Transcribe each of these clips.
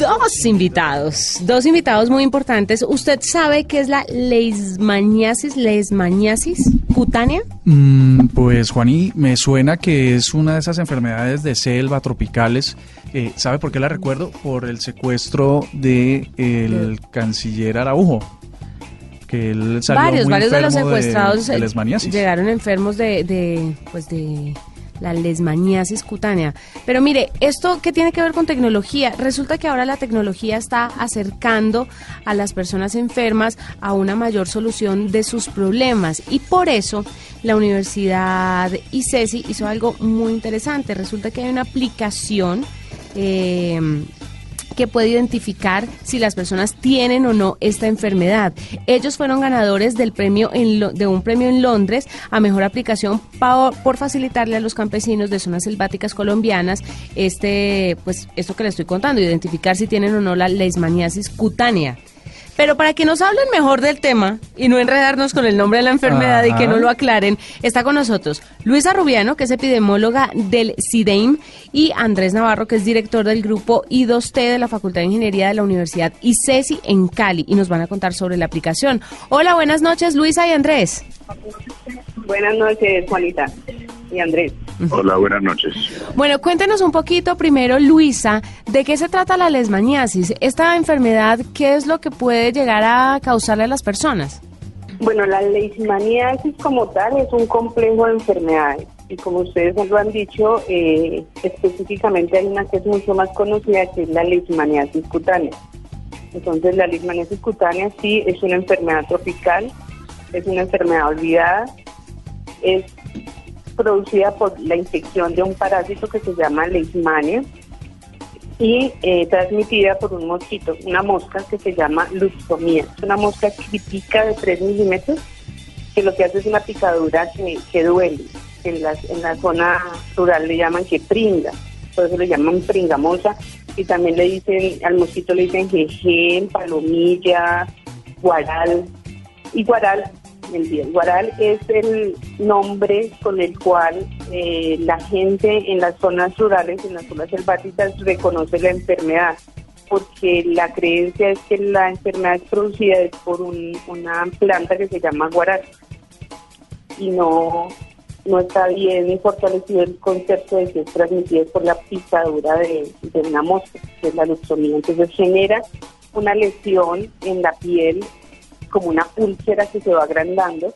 dos invitados, dos invitados muy importantes. ¿Usted sabe qué es la leishmaniasis, leishmaniasis cutánea? Mm, pues Juaní, me suena que es una de esas enfermedades de selva tropicales. Eh, ¿Sabe por qué la recuerdo? Por el secuestro de el canciller Araujo. Que él salió varios, muy varios de los secuestrados de, eh, leishmaniasis. llegaron enfermos de, de, pues de la lesmaniasis cutánea. Pero mire, ¿esto qué tiene que ver con tecnología? Resulta que ahora la tecnología está acercando a las personas enfermas a una mayor solución de sus problemas y por eso la Universidad ICESI hizo algo muy interesante. Resulta que hay una aplicación eh, que puede identificar si las personas tienen o no esta enfermedad. Ellos fueron ganadores del premio en Lo- de un premio en Londres a mejor aplicación pa- por facilitarle a los campesinos de zonas selváticas colombianas este pues esto que les estoy contando, identificar si tienen o no la leishmaniasis cutánea. Pero para que nos hablen mejor del tema y no enredarnos con el nombre de la enfermedad y que no lo aclaren, está con nosotros Luisa Rubiano, que es epidemióloga del CIDEIM, y Andrés Navarro, que es director del grupo I2T de la Facultad de Ingeniería de la Universidad ICESI en Cali, y nos van a contar sobre la aplicación. Hola, buenas noches, Luisa y Andrés. Buenas noches, Juanita y Andrés. Hola, buenas noches. Bueno, cuéntenos un poquito primero, Luisa, de qué se trata la lesmaniasis. Esta enfermedad, ¿qué es lo que puede llegar a causarle a las personas? Bueno, la leishmaniasis como tal es un complejo de enfermedades y como ustedes lo han dicho, eh, específicamente hay una que es mucho más conocida que es la leishmaniasis cutánea. Entonces la leishmaniasis cutánea sí es una enfermedad tropical, es una enfermedad olvidada, es producida por la infección de un parásito que se llama leishmania y eh, transmitida por un mosquito, una mosca que se llama luxomía. Es una mosca crítica de 3 milímetros que lo que hace es una picadura que, que duele. En la, en la zona rural le llaman que pringa, por eso le llaman pringamosa y también le dicen, al mosquito le dicen jeje, palomilla, guaral y guaral. El. Guaral es el nombre con el cual eh, la gente en las zonas rurales, en las zonas selváticas, reconoce la enfermedad, porque la creencia es que la enfermedad es producida por un- una planta que se llama guaral y no, no está bien fortalecido el concepto de que es transmitida por la picadura de, una mosca, que es la luxomía. Entonces genera una lesión en la piel como una úlcera que se va agrandando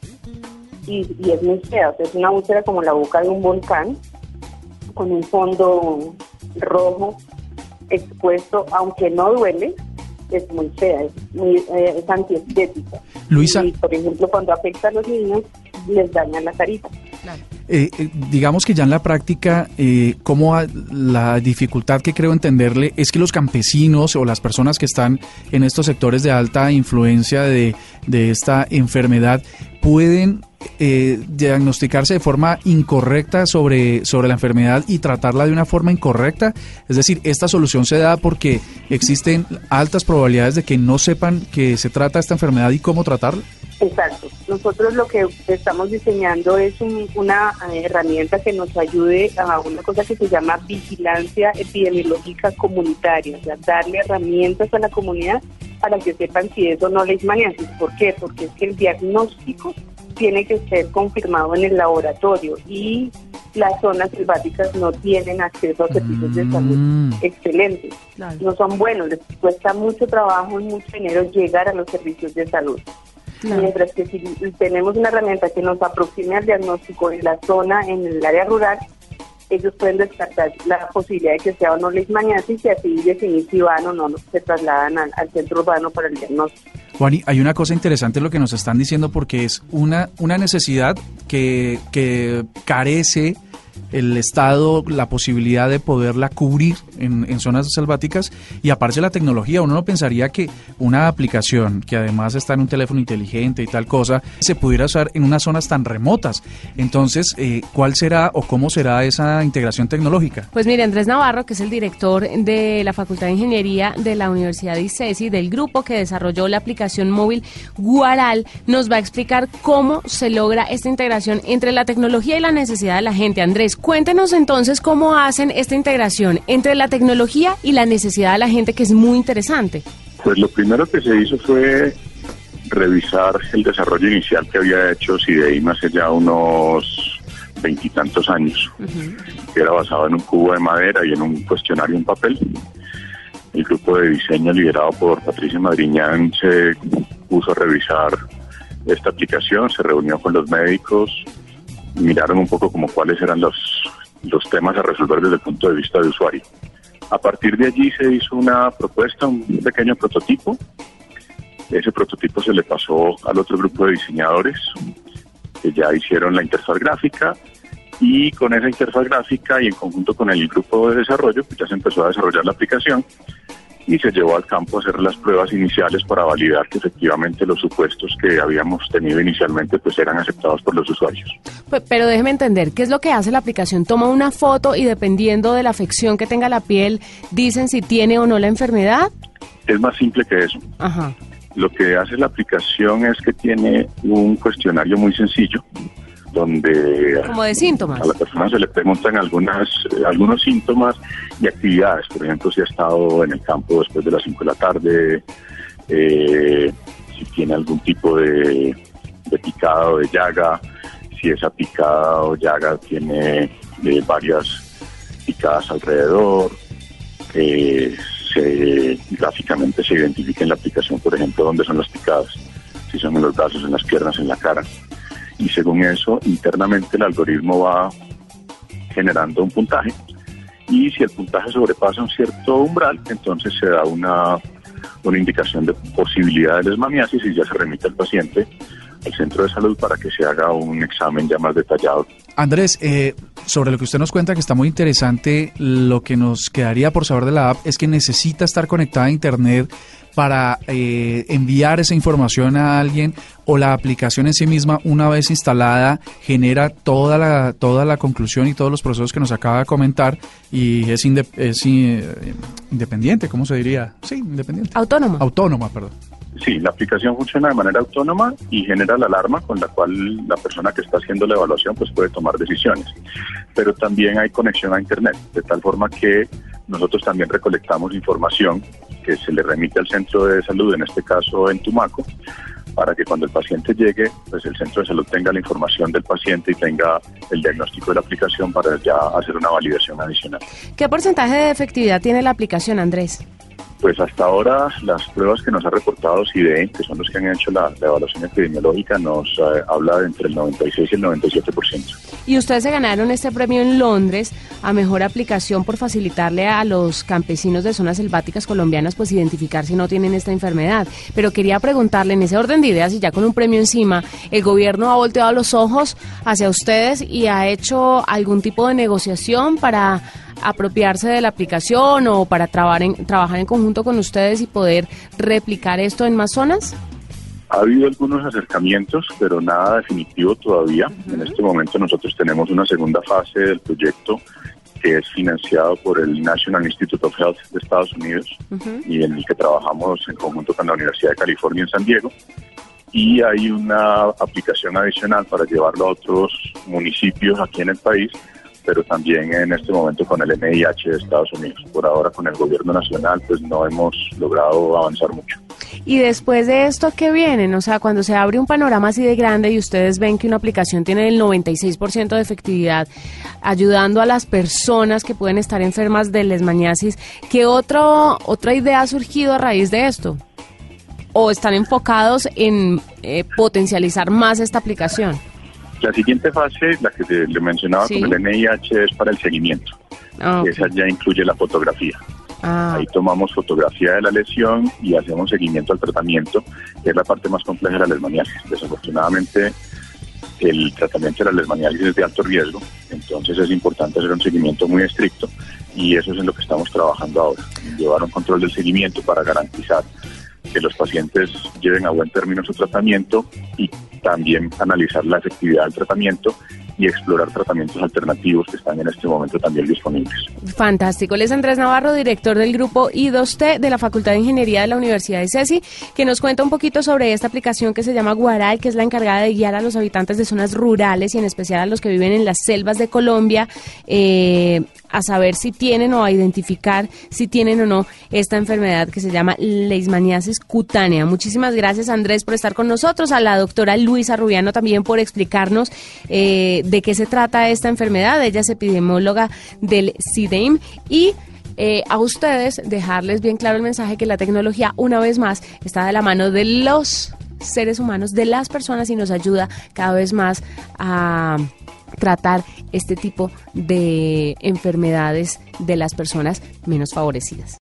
y, y es muy fea, o sea, es una úlcera como la boca de un volcán con un fondo rojo expuesto, aunque no duele, es muy fea, es, muy, eh, es antiestética. Luisa. Y, por ejemplo, cuando afecta a los niños, les daña la carita. Eh, eh, digamos que ya en la práctica, eh, como la dificultad que creo entenderle es que los campesinos o las personas que están en estos sectores de alta influencia de, de esta enfermedad pueden eh, diagnosticarse de forma incorrecta sobre, sobre la enfermedad y tratarla de una forma incorrecta. Es decir, esta solución se da porque existen altas probabilidades de que no sepan que se trata esta enfermedad y cómo tratarla. Exacto. Nosotros lo que estamos diseñando es un- una eh, herramienta que nos ayude a una cosa que se llama vigilancia epidemiológica comunitaria, o sea, darle herramientas a la comunidad para que sepan si es o no leishmaniasis. ¿Por qué? Porque es que el diagnóstico tiene que ser confirmado en el laboratorio y las zonas selváticas no tienen acceso a servicios de salud Mm. excelentes. Claro. No son buenos, les cuesta mucho trabajo y mucho dinero llegar a los servicios de salud. Claro. Mientras que si tenemos una herramienta que nos aproxime al diagnóstico en la zona, en el área rural, ellos pueden descartar la posibilidad de que sea o no leishmaniasis y así definir si van o no se trasladan al, al centro urbano para el diagnóstico. Juani, hay una cosa interesante en lo que nos están diciendo porque es una, una necesidad que, que carece el Estado la posibilidad de poderla cubrir en, en zonas selváticas y aparte la tecnología, uno no pensaría que una aplicación que además está en un teléfono inteligente y tal cosa, se pudiera usar en unas zonas tan remotas. Entonces, eh, ¿cuál será o cómo será esa integración tecnológica? Pues mire, Andrés Navarro, que es el director de la Facultad de Ingeniería de la Universidad de ICESI, del grupo que desarrolló la aplicación móvil Guaral, nos va a explicar cómo se logra esta integración entre la tecnología y la necesidad de la gente. Andrés, Cuéntenos entonces cómo hacen esta integración entre la tecnología y la necesidad de la gente, que es muy interesante. Pues lo primero que se hizo fue revisar el desarrollo inicial que había hecho CIDEIM hace ya unos veintitantos años, que era basado en un cubo de madera y en un cuestionario en papel. El grupo de diseño liderado por Patricia Madriñán se puso a revisar esta aplicación, se reunió con los médicos, miraron un poco como cuáles eran los, los temas a resolver desde el punto de vista de usuario. A partir de allí se hizo una propuesta, un pequeño prototipo. Ese prototipo se le pasó al otro grupo de diseñadores que ya hicieron la interfaz gráfica y con esa interfaz gráfica y en conjunto con el grupo de desarrollo, pues ya se empezó a desarrollar la aplicación y se llevó al campo a hacer las pruebas iniciales para validar que efectivamente los supuestos que habíamos tenido inicialmente pues eran aceptados por los usuarios. Pero déjeme entender, ¿qué es lo que hace la aplicación? Toma una foto y dependiendo de la afección que tenga la piel, dicen si tiene o no la enfermedad. Es más simple que eso. Ajá. Lo que hace la aplicación es que tiene un cuestionario muy sencillo donde como de síntomas. a la persona se le preguntan algunas eh, algunos síntomas y actividades. Por ejemplo si ha estado en el campo después de las 5 de la tarde eh, si tiene algún tipo de, de picada o de llaga. Si esa picada o llaga tiene eh, varias picadas alrededor se gráficamente se identifica en la aplicación por ejemplo dónde son las picadas. Si son en los brazos en las piernas en la cara y según eso internamente el algoritmo va generando un puntaje y si el puntaje sobrepasa un cierto umbral, entonces se da una, una indicación de posibilidad de lesmamiasis y ya se remite al paciente al centro de salud para que se haga un examen ya más detallado. Andrés, eh, sobre lo que usted nos cuenta, que está muy interesante, lo que nos quedaría por saber de la app es que necesita estar conectada a Internet para eh, enviar esa información a alguien o la aplicación en sí misma una vez instalada genera toda la toda la conclusión y todos los procesos que nos acaba de comentar y es, es eh, independiente, ¿cómo se diría? Sí, independiente. Autónoma. Autónoma, perdón. Sí, la aplicación funciona de manera autónoma y genera la alarma con la cual la persona que está haciendo la evaluación pues puede tomar decisiones. Pero también hay conexión a Internet, de tal forma que nosotros también recolectamos información que se le remite al centro de salud, en este caso en Tumaco, para que cuando el paciente llegue, pues el centro de salud tenga la información del paciente y tenga el diagnóstico de la aplicación para ya hacer una validación adicional. ¿Qué porcentaje de efectividad tiene la aplicación, Andrés? Pues hasta ahora las pruebas que nos ha reportado CIDE, que son los que han hecho la, evaluación epidemiológica, nos eh, habla de entre el 96 y el 97%. Y ustedes se ganaron este premio en Londres a mejor aplicación por facilitarle a los campesinos de zonas selváticas colombianas pues identificar si no tienen esta enfermedad. Pero quería preguntarle en ese orden de ideas y ya con un premio encima, ¿el gobierno ha volteado los ojos hacia ustedes y ha hecho algún tipo de negociación para apropiarse de la aplicación o para trabajar en, trabajar en conjunto con ustedes y poder replicar esto en más zonas? Ha habido algunos acercamientos, pero nada definitivo todavía. En este momento nosotros tenemos una segunda fase del proyecto que es financiado por el National Institute of Health de Estados Unidos y en el que trabajamos en conjunto con la Universidad de California en San Diego. Y hay una aplicación adicional para llevarlo a otros municipios aquí en el país pero también en este momento con el MIH de Estados Unidos. Por ahora con el gobierno nacional pues no hemos logrado avanzar mucho. Y después de esto, ¿qué vienen? O sea, cuando se abre un panorama así de grande y ustedes ven que una aplicación tiene el 96% de efectividad, ayudando a las personas que pueden estar enfermas de lesmaniasis, ¿qué otro, otra idea ha surgido a raíz de esto? ¿O están enfocados en eh, potencializar más esta aplicación? La siguiente fase, la que le mencionaba con el NIH, es para el seguimiento. Ah, Esa ya incluye la fotografía. Ah. Ahí tomamos fotografía de la lesión y hacemos seguimiento al tratamiento, que es la parte más compleja de la lesmaniasis. Desafortunadamente, el tratamiento de la lesmaniasis es de alto riesgo, entonces es importante hacer un seguimiento muy estricto y eso es en lo que estamos trabajando ahora, llevar un control del seguimiento para garantizar que los pacientes lleven a buen término su tratamiento y también analizar la efectividad del tratamiento y explorar tratamientos alternativos que están en este momento también disponibles. Fantástico. Él es Andrés Navarro, director del grupo I2T de la Facultad de Ingeniería de la Universidad de CESI, que nos cuenta un poquito sobre esta aplicación que se llama Guaral, que es la encargada de guiar a los habitantes de zonas rurales y en especial a los que viven en las selvas de Colombia eh, a saber si tienen o a identificar si tienen o no esta enfermedad que se llama leishmaniasis cutánea. Muchísimas gracias Andrés por estar con nosotros, a la doctora Luisa Rubiano también por explicarnos eh, de qué se trata esta enfermedad. Ella es epidemióloga del CIDEIM y eh, a ustedes dejarles bien claro el mensaje que la tecnología una vez más está de la mano de los seres humanos, de las personas y nos ayuda cada vez más a tratar este tipo de enfermedades de las personas menos favorecidas.